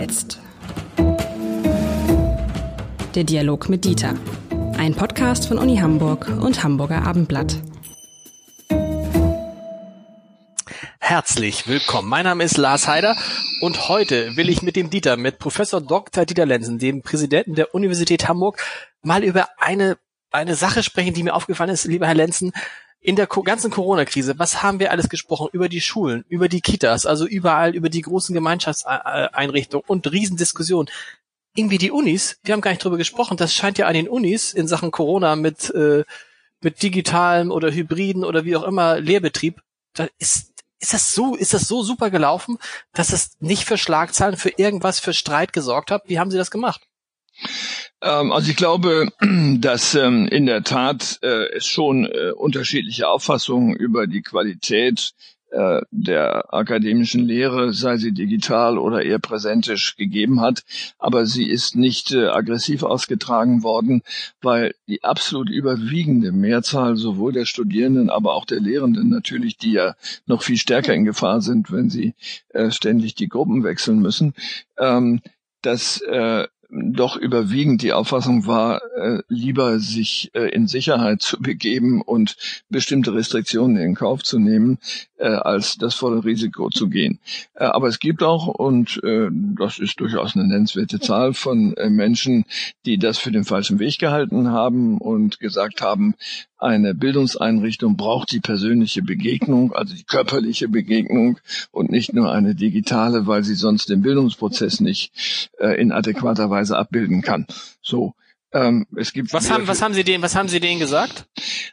jetzt. Der Dialog mit Dieter. Ein Podcast von Uni Hamburg und Hamburger Abendblatt. Herzlich willkommen. Mein Name ist Lars Heider und heute will ich mit dem Dieter, mit Professor Dr. Dieter Lenzen, dem Präsidenten der Universität Hamburg, mal über eine, eine Sache sprechen, die mir aufgefallen ist, lieber Herr Lenzen in der ganzen Corona-Krise, was haben wir alles gesprochen? Über die Schulen, über die Kitas, also überall über die großen Gemeinschaftseinrichtungen und Riesendiskussionen. Irgendwie die Unis, wir haben gar nicht drüber gesprochen, das scheint ja an den Unis in Sachen Corona mit, äh, mit digitalem oder hybriden oder wie auch immer Lehrbetrieb, da ist, ist das so, ist das so super gelaufen, dass es nicht für Schlagzeilen, für irgendwas, für Streit gesorgt hat? Wie haben Sie das gemacht? Ähm, also ich glaube, dass ähm, in der Tat äh, es schon äh, unterschiedliche Auffassungen über die Qualität äh, der akademischen Lehre, sei sie digital oder eher präsentisch gegeben hat, aber sie ist nicht aggressiv ausgetragen worden, weil die absolut überwiegende Mehrzahl sowohl der Studierenden, aber auch der Lehrenden natürlich, die ja noch viel stärker in Gefahr sind, wenn sie ständig die Gruppen wechseln müssen, ähm, dass doch überwiegend die Auffassung war, äh, lieber sich äh, in Sicherheit zu begeben und bestimmte Restriktionen in Kauf zu nehmen, äh, als das volle Risiko zu gehen. Äh, aber es gibt auch, und äh, das ist durchaus eine nennenswerte Zahl von äh, Menschen, die das für den falschen Weg gehalten haben und gesagt haben, eine Bildungseinrichtung braucht die persönliche Begegnung, also die körperliche Begegnung und nicht nur eine digitale, weil sie sonst den Bildungsprozess nicht äh, in adäquater Weise abbilden kann. So. Ähm, es gibt was haben was haben Sie denen was haben Sie denen gesagt?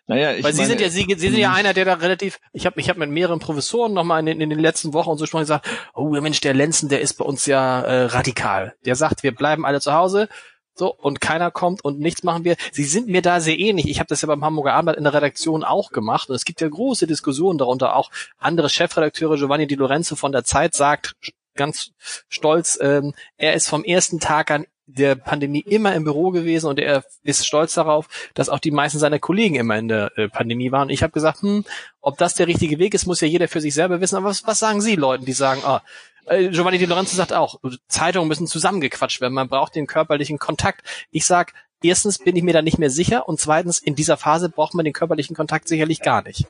Naja, ich weil Sie meine, sind ja Sie, Sie sind ja einer, der da relativ. Ich habe ich habe mit mehreren Professoren noch mal in, in, den letzten Wochen und so schon gesagt, oh Mensch, der Lenzen, der ist bei uns ja äh, radikal. Der sagt, wir bleiben alle zu Hause, so, und keiner kommt und nichts machen wir. Sie sind mir da sehr ähnlich. Ich habe das ja beim Hamburger Abendblatt in der Redaktion auch gemacht. Und es gibt ja große Diskussionen darunter. Auch andere Chefredakteure, Giovanni Di Lorenzo von der Zeit, sagt ganz stolz, ähm, er ist vom ersten Tag an der Pandemie immer im Büro gewesen und er ist stolz darauf, dass auch die meisten seiner Kollegen immer in der äh, Pandemie waren. Ich habe gesagt, hm, ob das der richtige Weg ist, muss ja jeder für sich selber wissen. Aber was, was sagen Sie Leuten, die sagen, ah, äh, Giovanni Di Lorenzo sagt auch, Zeitungen müssen zusammengequatscht werden, man braucht den körperlichen Kontakt. Ich sag, erstens bin ich mir da nicht mehr sicher und zweitens, in dieser Phase braucht man den körperlichen Kontakt sicherlich gar nicht.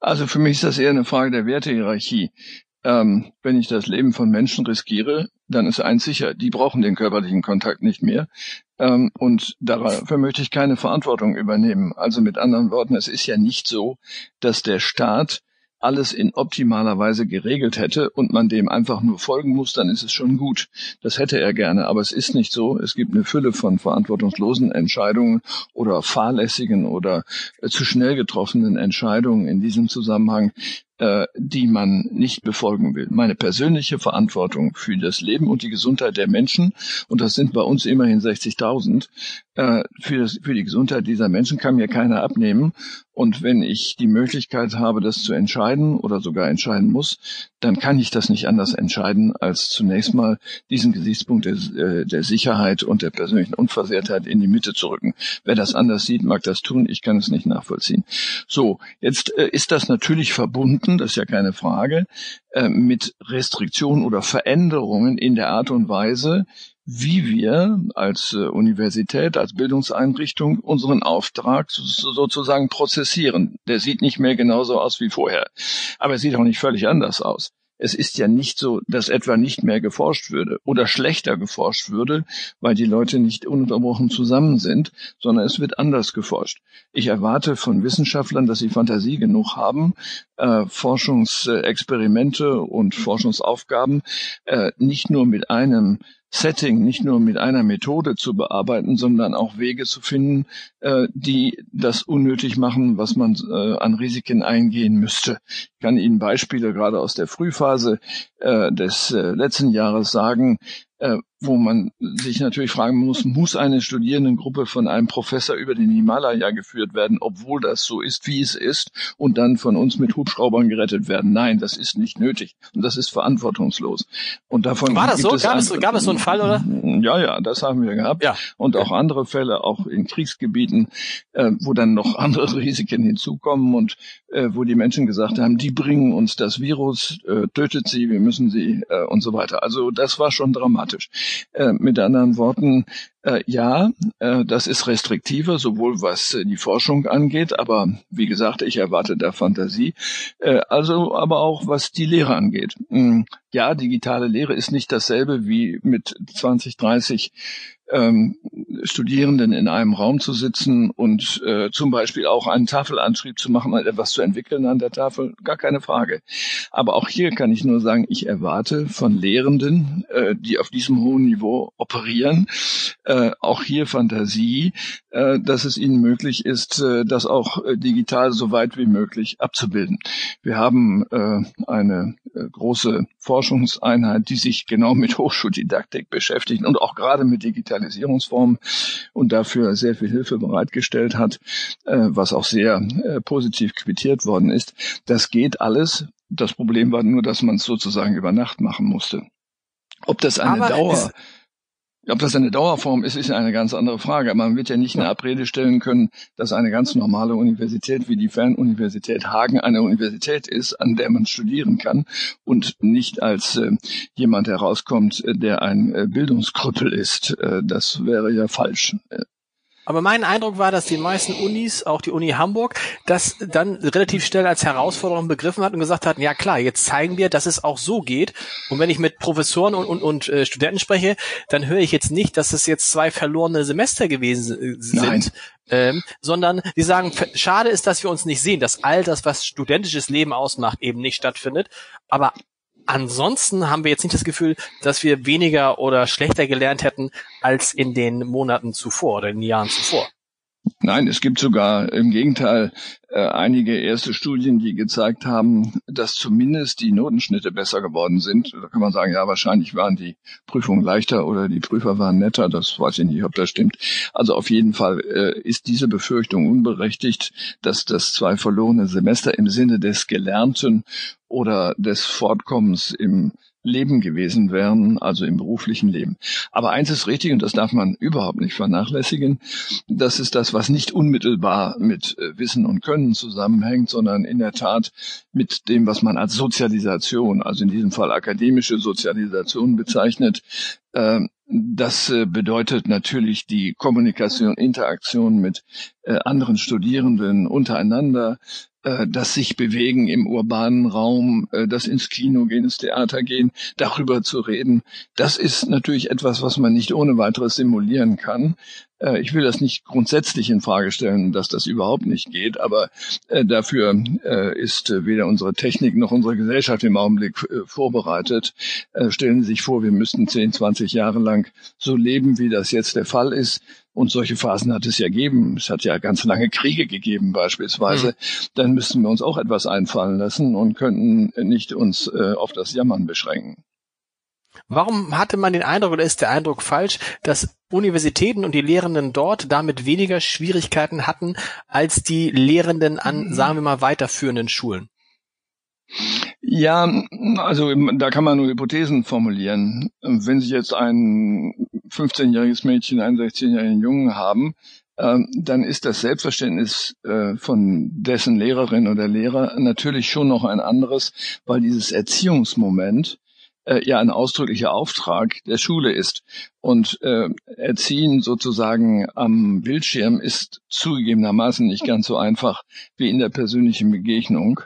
Also für mich ist das eher eine Frage der Wertehierarchie. Ähm, wenn ich das Leben von Menschen riskiere, dann ist eins sicher, die brauchen den körperlichen Kontakt nicht mehr. Ähm, und dafür möchte ich keine Verantwortung übernehmen. Also mit anderen Worten, es ist ja nicht so, dass der Staat alles in optimaler Weise geregelt hätte und man dem einfach nur folgen muss, dann ist es schon gut. Das hätte er gerne, aber es ist nicht so. Es gibt eine Fülle von verantwortungslosen Entscheidungen oder fahrlässigen oder äh, zu schnell getroffenen Entscheidungen in diesem Zusammenhang, äh, die man nicht befolgen will. Meine persönliche Verantwortung für das Leben und die Gesundheit der Menschen, und das sind bei uns immerhin 60.000, äh, für, das, für die Gesundheit dieser Menschen kann mir keiner abnehmen. Und wenn ich die Möglichkeit habe, das zu entscheiden oder sogar entscheiden muss, dann kann ich das nicht anders entscheiden, als zunächst mal diesen Gesichtspunkt der, äh, der Sicherheit und der persönlichen Unversehrtheit in die Mitte zu rücken. Wer das anders sieht, mag das tun. Ich kann es nicht nachvollziehen. So, jetzt äh, ist das natürlich verbunden, das ist ja keine Frage, äh, mit Restriktionen oder Veränderungen in der Art und Weise, wie wir als äh, Universität, als Bildungseinrichtung unseren Auftrag sozusagen prozessieren. Der sieht nicht mehr genauso aus wie vorher. Aber er sieht auch nicht völlig anders aus. Es ist ja nicht so, dass etwa nicht mehr geforscht würde oder schlechter geforscht würde, weil die Leute nicht ununterbrochen zusammen sind, sondern es wird anders geforscht. Ich erwarte von Wissenschaftlern, dass sie Fantasie genug haben, äh, Forschungsexperimente und Forschungsaufgaben äh, nicht nur mit einem Setting nicht nur mit einer Methode zu bearbeiten, sondern auch Wege zu finden, äh, die das unnötig machen, was man äh, an Risiken eingehen müsste. Ich kann Ihnen Beispiele gerade aus der Frühphase äh, des äh, letzten Jahres sagen, äh, wo man sich natürlich fragen muss, muss eine Studierendengruppe von einem Professor über den Himalaya geführt werden, obwohl das so ist, wie es ist, und dann von uns mit Hubschraubern gerettet werden? Nein, das ist nicht nötig und das ist verantwortungslos. Und davon war das so? Gab es, gab es so einen Fall, oder? Ja, ja, das haben wir gehabt. Ja. Und auch andere Fälle, auch in Kriegsgebieten, äh, wo dann noch andere Risiken hinzukommen und äh, wo die Menschen gesagt haben, die bringen uns das Virus, äh, tötet sie, wir müssen sie äh, und so weiter. Also das war schon dramatisch. Problematisch. Äh, mit anderen Worten, äh, ja, äh, das ist restriktiver, sowohl was äh, die Forschung angeht, aber wie gesagt, ich erwarte da Fantasie, äh, also aber auch was die Lehre angeht. Mm, ja, digitale Lehre ist nicht dasselbe wie mit 20, 30 ähm, Studierenden in einem Raum zu sitzen und äh, zum Beispiel auch einen Tafelantrieb zu machen, etwas zu entwickeln an der Tafel, gar keine Frage. Aber auch hier kann ich nur sagen, ich erwarte von Lehrenden, äh, die auf diesem hohen Niveau operieren, äh, auch hier Fantasie, äh, dass es ihnen möglich ist, äh, das auch äh, digital so weit wie möglich abzubilden. Wir haben äh, eine äh, große Forschungseinheit, die sich genau mit Hochschuldidaktik beschäftigt und auch gerade mit Digitalisierungsformen und dafür sehr viel Hilfe bereitgestellt hat, äh, was auch sehr äh, positiv quittiert worden ist. Das geht alles. Das Problem war nur, dass man es sozusagen über Nacht machen musste. Ob das eine Aber Dauer ob das eine Dauerform ist, ist eine ganz andere Frage. Man wird ja nicht eine Abrede stellen können, dass eine ganz normale Universität wie die Fernuniversität Hagen eine Universität ist, an der man studieren kann und nicht als äh, jemand herauskommt, der ein äh, Bildungskrüppel ist. Äh, das wäre ja falsch. Aber mein Eindruck war, dass die meisten Unis, auch die Uni Hamburg, das dann relativ schnell als Herausforderung begriffen hat und gesagt hat, ja klar, jetzt zeigen wir, dass es auch so geht. Und wenn ich mit Professoren und, und, und äh, Studenten spreche, dann höre ich jetzt nicht, dass es jetzt zwei verlorene Semester gewesen äh, sind, ähm, sondern die sagen, schade ist, dass wir uns nicht sehen, dass all das, was studentisches Leben ausmacht, eben nicht stattfindet. Aber Ansonsten haben wir jetzt nicht das Gefühl, dass wir weniger oder schlechter gelernt hätten als in den Monaten zuvor oder in den Jahren zuvor. Nein, es gibt sogar im Gegenteil äh, einige erste Studien, die gezeigt haben, dass zumindest die Notenschnitte besser geworden sind. Da kann man sagen, ja, wahrscheinlich waren die Prüfungen leichter oder die Prüfer waren netter. Das weiß ich nicht, ob das stimmt. Also auf jeden Fall äh, ist diese Befürchtung unberechtigt, dass das zwei verlorene Semester im Sinne des Gelernten oder des Fortkommens im Leben gewesen wären, also im beruflichen Leben. Aber eins ist richtig, und das darf man überhaupt nicht vernachlässigen, das ist das, was nicht unmittelbar mit äh, Wissen und Können zusammenhängt, sondern in der Tat mit dem, was man als Sozialisation, also in diesem Fall akademische Sozialisation bezeichnet. Das äh, bedeutet natürlich die Kommunikation, Interaktion mit äh, anderen Studierenden untereinander, äh, das sich bewegen im urbanen Raum, das ins Kino gehen, ins Theater gehen, darüber zu reden, das ist natürlich etwas, was man nicht ohne weiteres simulieren kann. Äh, ich will das nicht grundsätzlich in Frage stellen, dass das überhaupt nicht geht, aber äh, dafür äh, ist weder unsere Technik noch unsere Gesellschaft im Augenblick vorbereitet. Stellen Sie sich vor, wir müssten 10, 20 Jahre lang so leben, wie das jetzt der Fall ist. Und solche Phasen hat es ja gegeben. Es hat ja ganz lange Kriege gegeben beispielsweise. Mhm. Dann müssten wir uns auch etwas einfallen lassen und könnten nicht uns auf das Jammern beschränken. Warum hatte man den Eindruck oder ist der Eindruck falsch, dass Universitäten und die Lehrenden dort damit weniger Schwierigkeiten hatten als die Lehrenden an, mhm. sagen wir mal, weiterführenden Schulen? Ja, also da kann man nur Hypothesen formulieren. Wenn Sie jetzt ein 15-jähriges Mädchen, einen 16-jährigen Jungen haben, ähm, dann ist das Selbstverständnis äh, von dessen Lehrerin oder Lehrer natürlich schon noch ein anderes, weil dieses Erziehungsmoment äh, ja ein ausdrücklicher Auftrag der Schule ist. Und äh, Erziehen sozusagen am Bildschirm ist zugegebenermaßen nicht ganz so einfach wie in der persönlichen Begegnung.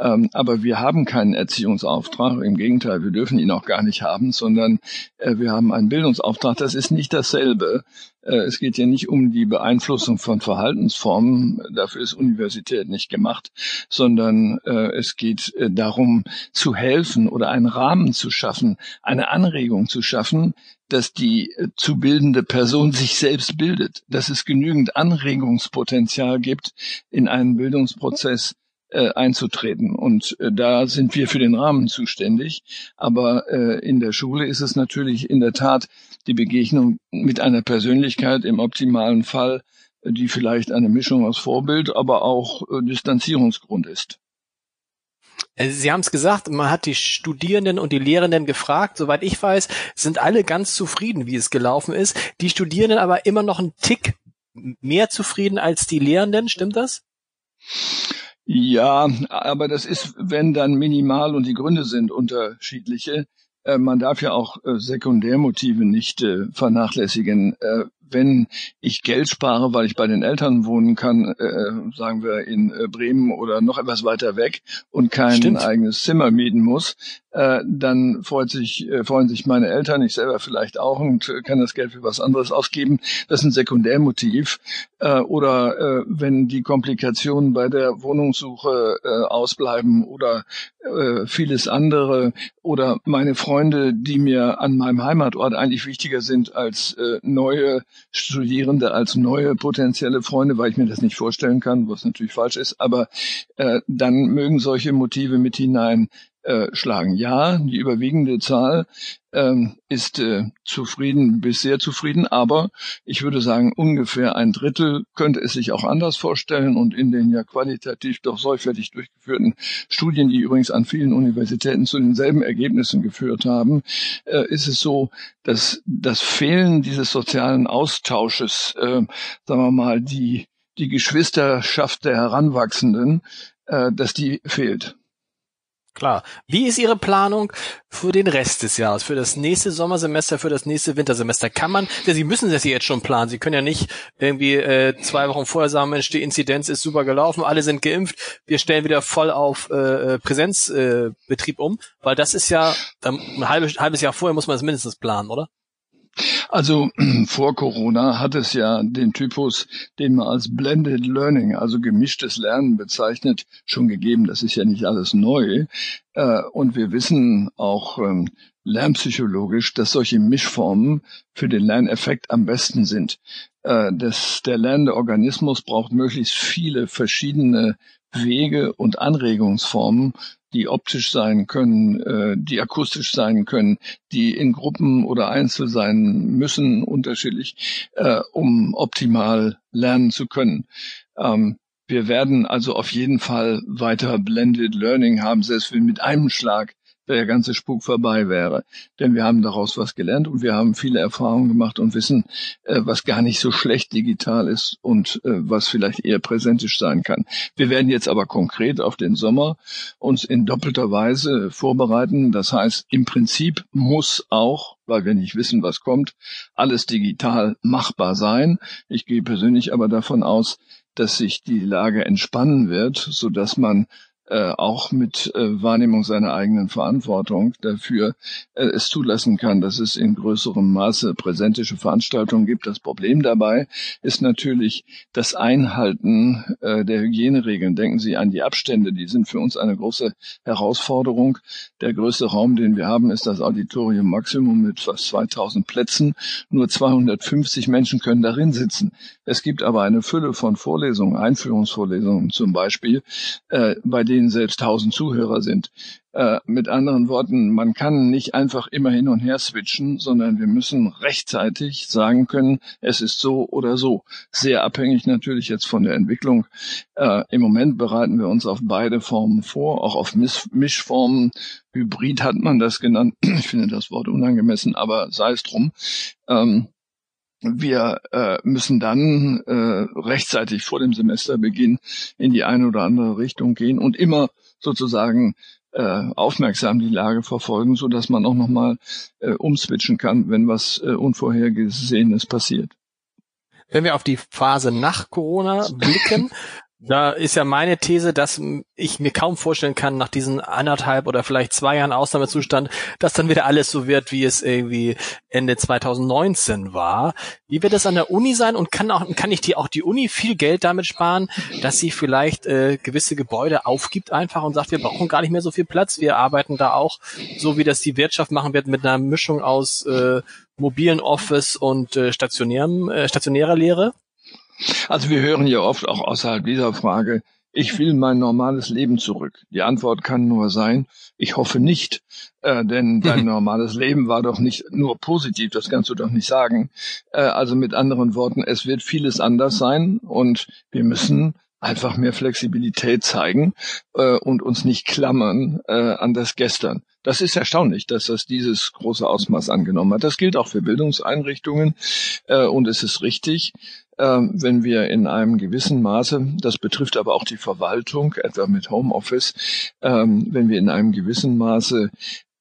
Ähm, aber wir haben keinen Erziehungsauftrag. Im Gegenteil, wir dürfen ihn auch gar nicht haben, sondern äh, wir haben einen Bildungsauftrag. Das ist nicht dasselbe. Äh, es geht ja nicht um die Beeinflussung von Verhaltensformen. Dafür ist Universität nicht gemacht, sondern äh, es geht äh, darum, zu helfen oder einen Rahmen zu schaffen, eine Anregung zu schaffen, dass die äh, zu bildende Person sich selbst bildet, dass es genügend Anregungspotenzial gibt in einen Bildungsprozess, äh, einzutreten. Und äh, da sind wir für den Rahmen zuständig. Aber äh, in der Schule ist es natürlich in der Tat die Begegnung mit einer Persönlichkeit im optimalen Fall, die vielleicht eine Mischung aus Vorbild, aber auch äh, Distanzierungsgrund ist. Äh, Sie haben es gesagt, man hat die Studierenden und die Lehrenden gefragt. Soweit ich weiß, sind alle ganz zufrieden, wie es gelaufen ist. Die Studierenden aber immer noch einen Tick mehr zufrieden als die Lehrenden. Stimmt das? Ja, aber das ist, wenn dann minimal und die Gründe sind unterschiedliche. äh, man darf ja auch äh, Sekundärmotive nicht äh, vernachlässigen. Äh, wenn ich Geld spare, weil ich bei den Eltern wohnen kann, äh, sagen wir in äh, Bremen oder noch etwas weiter weg und kein Stimmt. eigenes Zimmer mieten muss, äh, dann freut sich, äh, freuen sich meine Eltern, ich selber vielleicht auch und äh, kann das Geld für was anderes ausgeben. Das ist ein Sekundärmotiv. Äh, oder äh, wenn die Komplikationen bei der Wohnungssuche äh, ausbleiben oder äh, vieles andere oder meine Freunde, die mir an meinem Heimatort eigentlich wichtiger sind als äh, neue Studierende, als neue potenzielle Freunde, weil ich mir das nicht vorstellen kann, was natürlich falsch ist. Aber äh, dann mögen solche Motive mit hinein äh, schlagen. Ja, die überwiegende Zahl ähm, ist äh, zufrieden bis sehr zufrieden, aber ich würde sagen, ungefähr ein Drittel könnte es sich auch anders vorstellen und in den ja qualitativ doch sorgfältig durchgeführten Studien, die übrigens an vielen Universitäten zu denselben Ergebnissen geführt haben, äh, ist es so, dass das Fehlen dieses sozialen Austausches, äh, sagen wir mal, die die Geschwisterschaft der Heranwachsenden, äh, dass die fehlt. Klar. Wie ist Ihre Planung für den Rest des Jahres, für das nächste Sommersemester, für das nächste Wintersemester? Kann man, ja, Sie müssen das jetzt schon planen. Sie können ja nicht irgendwie äh, zwei Wochen vorher sagen, Mensch, die Inzidenz ist super gelaufen, alle sind geimpft, wir stellen wieder voll auf äh, Präsenzbetrieb äh, um, weil das ist ja ein halbes, halbes Jahr vorher muss man das mindestens planen, oder? Also vor Corona hat es ja den Typus, den man als Blended Learning, also gemischtes Lernen bezeichnet, schon gegeben. Das ist ja nicht alles neu. Äh, und wir wissen auch ähm, lernpsychologisch, dass solche Mischformen für den Lerneffekt am besten sind. Äh, das, der lernende Organismus braucht möglichst viele verschiedene Wege und Anregungsformen, die optisch sein können, äh, die akustisch sein können, die in Gruppen oder einzeln sein müssen, unterschiedlich, äh, um optimal lernen zu können. Ähm, wir werden also auf jeden Fall weiter Blended Learning haben, selbst wenn mit einem Schlag der ganze Spuk vorbei wäre. Denn wir haben daraus was gelernt und wir haben viele Erfahrungen gemacht und wissen, äh, was gar nicht so schlecht digital ist und äh, was vielleicht eher präsentisch sein kann. Wir werden jetzt aber konkret auf den Sommer uns in doppelter Weise vorbereiten. Das heißt, im Prinzip muss auch weil wir nicht wissen, was kommt, alles digital machbar sein. Ich gehe persönlich aber davon aus, dass sich die Lage entspannen wird, so dass man äh, auch mit äh, Wahrnehmung seiner eigenen Verantwortung dafür äh, es zulassen kann, dass es in größerem Maße präsentische Veranstaltungen gibt. Das Problem dabei ist natürlich das Einhalten äh, der Hygieneregeln. Denken Sie an die Abstände, die sind für uns eine große Herausforderung. Der größte Raum, den wir haben, ist das Auditorium Maximum mit fast 2000 Plätzen. Nur 250 Menschen können darin sitzen. Es gibt aber eine Fülle von Vorlesungen, Einführungsvorlesungen zum Beispiel, äh, bei denen denen selbst tausend Zuhörer sind. Äh, mit anderen Worten, man kann nicht einfach immer hin und her switchen, sondern wir müssen rechtzeitig sagen können, es ist so oder so. Sehr abhängig natürlich jetzt von der Entwicklung. Äh, Im Moment bereiten wir uns auf beide Formen vor, auch auf Misch Mischformen. Hybrid hat man das genannt. Ich finde das Wort unangemessen, aber sei es drum. Ähm, wir äh, müssen dann äh, rechtzeitig vor dem Semesterbeginn in die eine oder andere Richtung gehen und immer sozusagen äh, aufmerksam die Lage verfolgen, so dass man auch nochmal äh, umswitchen kann, wenn was äh, Unvorhergesehenes passiert. Wenn wir auf die Phase nach Corona blicken, Da ist ja meine These, dass ich mir kaum vorstellen kann, nach diesen anderthalb oder vielleicht zwei Jahren Ausnahmezustand, dass dann wieder alles so wird, wie es irgendwie Ende 2019 war. Wie wird es an der Uni sein und kann auch, kann ich die auch die Uni viel Geld damit sparen, dass sie vielleicht äh, gewisse Gebäude aufgibt einfach und sagt, wir brauchen gar nicht mehr so viel Platz. Wir arbeiten da auch, so wie das die Wirtschaft machen wird, mit einer Mischung aus äh, mobilen Office und äh, stationärem, äh, stationärer Lehre? Also wir hören ja oft auch außerhalb dieser Frage, ich will mein normales Leben zurück. Die Antwort kann nur sein, ich hoffe nicht, äh, denn dein normales Leben war doch nicht nur positiv, das kannst du doch nicht sagen. Äh, also mit anderen Worten, es wird vieles anders sein und wir müssen einfach mehr Flexibilität zeigen äh, und uns nicht klammern äh, an das Gestern. Das ist erstaunlich, dass das dieses große Ausmaß angenommen hat. Das gilt auch für Bildungseinrichtungen äh, und es ist richtig, wenn wir in einem gewissen Maße, das betrifft aber auch die Verwaltung, etwa mit Homeoffice, ähm, wenn wir in einem gewissen Maße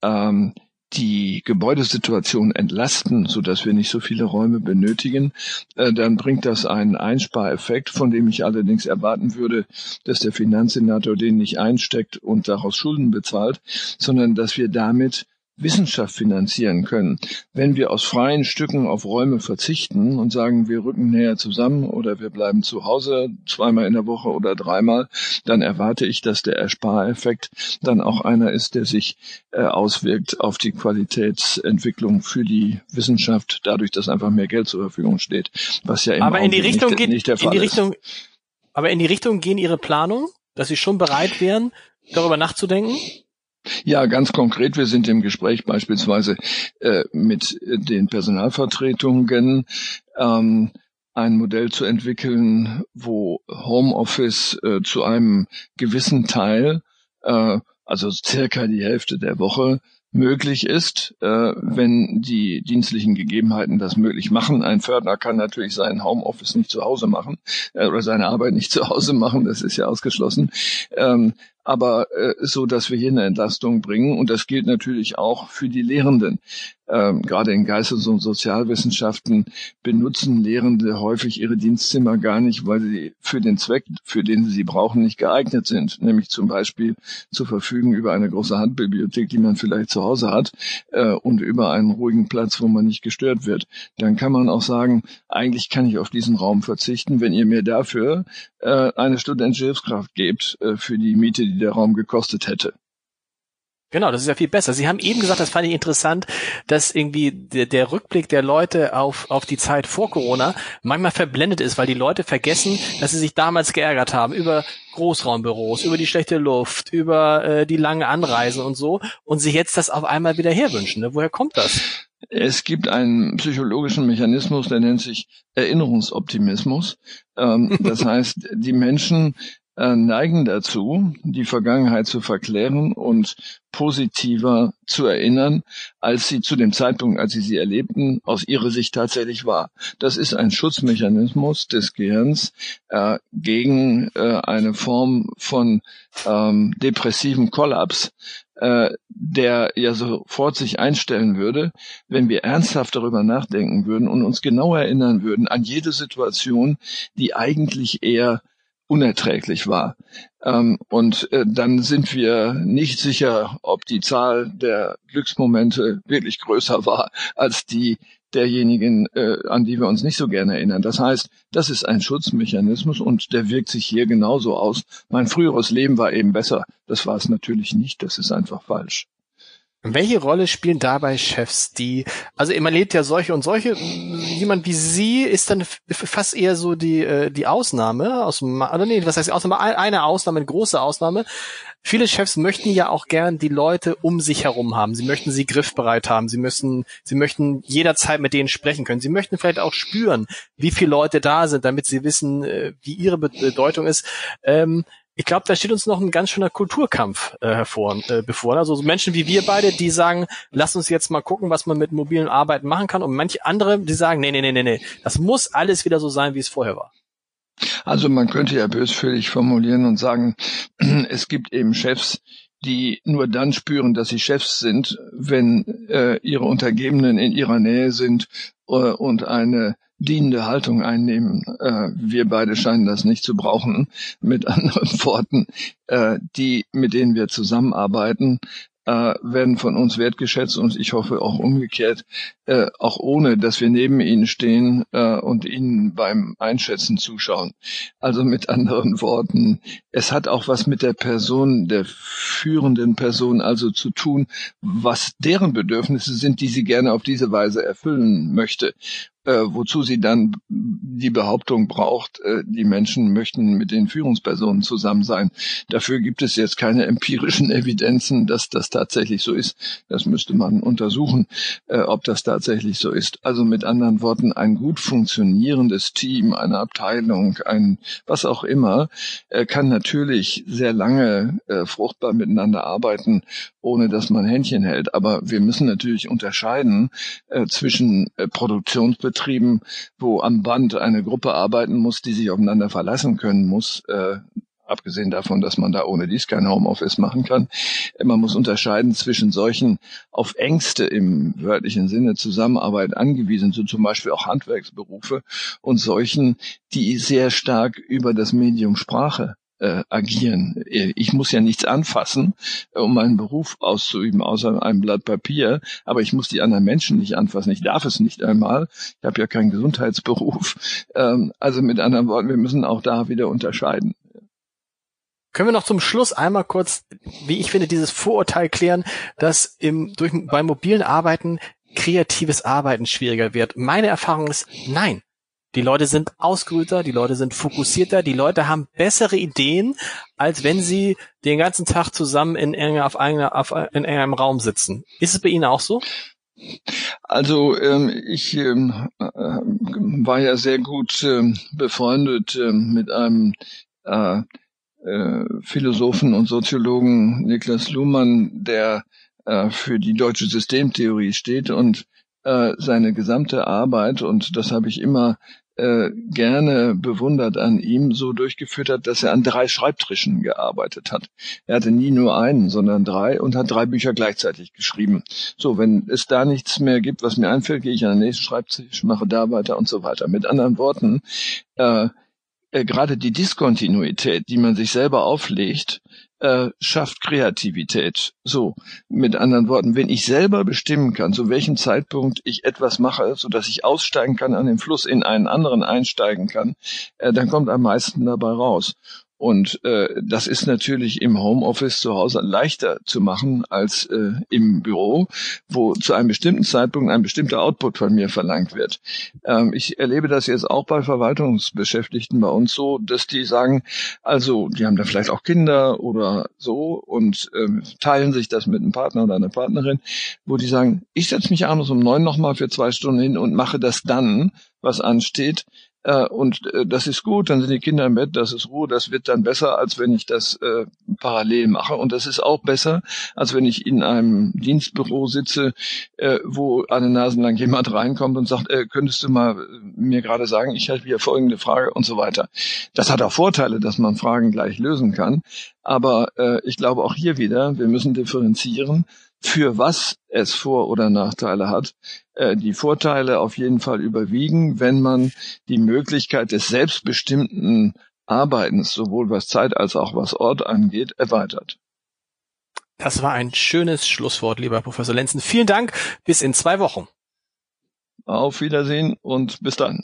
ähm, die Gebäudesituation entlasten, so dass wir nicht so viele Räume benötigen, äh, dann bringt das einen Einspareffekt, von dem ich allerdings erwarten würde, dass der Finanzsenator den nicht einsteckt und daraus Schulden bezahlt, sondern dass wir damit Wissenschaft finanzieren können. Wenn wir aus freien Stücken auf Räume verzichten und sagen, wir rücken näher zusammen oder wir bleiben zu Hause zweimal in der Woche oder dreimal, dann erwarte ich, dass der Erspareffekt dann auch einer ist, der sich äh, auswirkt auf die Qualitätsentwicklung für die Wissenschaft, dadurch, dass einfach mehr Geld zur Verfügung steht, was ja im aber in die Richtung nicht, geht, nicht der Fall in die Richtung, ist. Aber in die Richtung gehen Ihre Planungen, dass Sie schon bereit wären, darüber nachzudenken? Ja, ganz konkret. Wir sind im Gespräch beispielsweise äh, mit den Personalvertretungen. Ähm, ein Modell zu entwickeln, wo Homeoffice äh, zu einem gewissen Teil, äh, also circa die Hälfte der Woche, möglich ist, äh, wenn die dienstlichen Gegebenheiten das möglich machen. Ein Fördner kann natürlich sein Homeoffice nicht zu Hause machen äh, oder seine Arbeit nicht zu Hause machen, das ist ja ausgeschlossen. Ähm, aber äh, so, dass wir hier eine Entlastung bringen. Und das gilt natürlich auch für die Lehrenden. Ähm, gerade in Geistes- und Sozialwissenschaften benutzen Lehrende häufig ihre Dienstzimmer gar nicht, weil sie für den Zweck, für den sie sie brauchen, nicht geeignet sind. Nämlich zum Beispiel zu verfügen über eine große Handbibliothek, die man vielleicht zu Hause hat, äh, und über einen ruhigen Platz, wo man nicht gestört wird. Dann kann man auch sagen, eigentlich kann ich auf diesen Raum verzichten, wenn ihr mir dafür äh, eine studentische Hilfskraft gebt äh, für die Miete, die der Raum gekostet hätte. Genau, das ist ja viel besser. Sie haben eben gesagt, das fand ich interessant, dass irgendwie der, der, Rückblick der Leute auf, auf die Zeit vor Corona manchmal verblendet ist, weil die Leute vergessen, dass sie sich damals geärgert haben über Großraumbüros, über die schlechte Luft, über äh, die langen Anreisen und so und sich jetzt das auf einmal wieder herwünschen. Ne? Woher kommt das? Es gibt einen psychologischen Mechanismus, der nennt sich Erinnerungsoptimismus. Ähm, das heißt, die Menschen äh, neigen dazu, die Vergangenheit zu verklären und positiver zu erinnern, als sie zu dem Zeitpunkt, als sie sie erlebten, aus ihrer Sicht tatsächlich war. Das ist ein Schutzmechanismus des Gehirns äh, gegen äh, eine Form von ähm, depressiven Kollaps, äh, der ja sofort sich einstellen würde, wenn wir ernsthaft darüber nachdenken würden und uns genau erinnern würden an jede Situation, die eigentlich eher unerträglich war. Ähm, und äh, dann sind wir nicht sicher, ob die Zahl der Glücksmomente wirklich größer war als die derjenigen, äh, an die wir uns nicht so gerne erinnern. Das heißt, das ist ein Schutzmechanismus und der wirkt sich hier genauso aus. Mein früheres Leben war eben besser. Das war es natürlich nicht. Das ist einfach falsch. Welche Rolle spielen dabei Chefs, die, also man lebt ja solche und solche, jemand wie Sie ist dann fast eher so die, äh, die Ausnahme aus oder nee, was heißt Ausnahme? Eine Ausnahme, eine große Ausnahme. Viele Chefs möchten ja auch gern die Leute um sich herum haben. Sie möchten sie griffbereit haben. Sie müssen, sie möchten jederzeit mit denen sprechen können. Sie möchten vielleicht auch spüren, wie viele Leute da sind, damit sie wissen, äh, wie ihre Bedeutung ist. Ähm, ich glaube, da steht uns noch ein ganz schöner Kulturkampf äh, hervor, äh, bevor. Also so Menschen wie wir beide, die sagen, lass uns jetzt mal gucken, was man mit mobilen Arbeiten machen kann. Und manche andere, die sagen, nee, nee, nee, nee, nee, das muss alles wieder so sein, wie es vorher war. Also man könnte ja bösfühlig formulieren und sagen, es gibt eben Chefs, die nur dann spüren, dass sie Chefs sind, wenn äh, ihre Untergebenen in ihrer Nähe sind äh, und eine dienende Haltung einnehmen. Äh, wir beide scheinen das nicht zu brauchen. Mit anderen Worten, äh, die, mit denen wir zusammenarbeiten, äh, werden von uns wertgeschätzt und ich hoffe auch umgekehrt, äh, auch ohne, dass wir neben ihnen stehen äh, und ihnen beim Einschätzen zuschauen. Also mit anderen Worten, es hat auch was mit der Person, der führenden Person also zu tun, was deren Bedürfnisse sind, die sie gerne auf diese Weise erfüllen möchte äh, wozu sie dann die Behauptung braucht, äh, die Menschen möchten mit den Führungspersonen zusammen sein. Dafür gibt es jetzt keine empirischen Evidenzen, dass das tatsächlich so ist. Das müsste man untersuchen, äh, ob das tatsächlich so ist. Also mit anderen Worten, ein gut funktionierendes Team, eine Abteilung, ein was auch immer, äh, kann natürlich sehr lange äh, fruchtbar miteinander arbeiten, ohne dass man Händchen hält. Aber wir müssen natürlich unterscheiden äh, zwischen äh, Produktionsbetrieben Betrieben, wo am Band eine Gruppe arbeiten muss, die sich aufeinander verlassen können muss, äh, abgesehen davon, dass man da ohne dies kein Homeoffice machen kann. Man muss unterscheiden zwischen solchen auf Ängste im wörtlichen Sinne Zusammenarbeit angewiesen, so zum Beispiel auch Handwerksberufe, und solchen, die sehr stark über das Medium Sprache äh, agieren. Ich muss ja nichts anfassen, um meinen Beruf auszuüben, außer einem Blatt Papier, aber ich muss die anderen Menschen nicht anfassen. Ich darf es nicht einmal. Ich habe ja keinen Gesundheitsberuf. Ähm, also mit anderen Worten, wir müssen auch da wieder unterscheiden. Können wir noch zum Schluss einmal kurz, wie ich finde, dieses Vorurteil klären, dass im, durch, beim mobilen Arbeiten kreatives Arbeiten schwieriger wird. Meine Erfahrung ist, nein. Die Leute sind ausgeruhter, die Leute sind fokussierter, die Leute haben bessere Ideen, als wenn sie den ganzen Tag zusammen in, enger, auf einer, auf, in einem Raum sitzen. Ist es bei Ihnen auch so? Also ähm, ich ähm, äh, war ja sehr gut ähm, befreundet ähm, mit einem äh, Philosophen und Soziologen Niklas Luhmann, der äh, für die deutsche Systemtheorie steht und äh, seine gesamte Arbeit, und das habe ich immer äh, gerne bewundert an ihm, so durchgeführt hat, dass er an drei Schreibtischen gearbeitet hat. Er hatte nie nur einen, sondern drei und hat drei Bücher gleichzeitig geschrieben. So, wenn es da nichts mehr gibt, was mir einfällt, gehe ich an den nächsten Schreibtisch, mache da weiter und so weiter. Mit anderen Worten, äh, äh, gerade die Diskontinuität, die man sich selber auflegt, äh, schafft Kreativität. So, mit anderen Worten, wenn ich selber bestimmen kann, zu welchem Zeitpunkt ich etwas mache, so dass ich aussteigen kann an den Fluss, in einen anderen einsteigen kann, äh, dann kommt am meisten dabei raus. Und äh, das ist natürlich im Homeoffice zu Hause leichter zu machen als äh, im Büro, wo zu einem bestimmten Zeitpunkt ein bestimmter Output von mir verlangt wird. Ähm, ich erlebe das jetzt auch bei Verwaltungsbeschäftigten bei uns so, dass die sagen, also die haben da vielleicht auch Kinder oder so und ähm, teilen sich das mit einem Partner oder einer Partnerin, wo die sagen, ich setze mich abends um neun nochmal für zwei Stunden hin und mache das dann, was ansteht, äh, und äh, das ist gut, dann sind die Kinder im Bett, das ist Ruhe, das wird dann besser, als wenn ich das äh, parallel mache. Und das ist auch besser, als wenn ich in einem Dienstbüro sitze, äh, wo eine Nase lang jemand reinkommt und sagt, äh, könntest du mal äh, mir gerade sagen, ich habe hier folgende Frage und so weiter. Das hat auch Vorteile, dass man Fragen gleich lösen kann. Aber äh, ich glaube auch hier wieder, wir müssen differenzieren für was es Vor- oder Nachteile hat. Äh, die Vorteile auf jeden Fall überwiegen, wenn man die Möglichkeit des selbstbestimmten Arbeitens, sowohl was Zeit als auch was Ort angeht, erweitert. Das war ein schönes Schlusswort, lieber Professor Lenzen. Vielen Dank. Bis in zwei Wochen. Auf Wiedersehen und bis dann.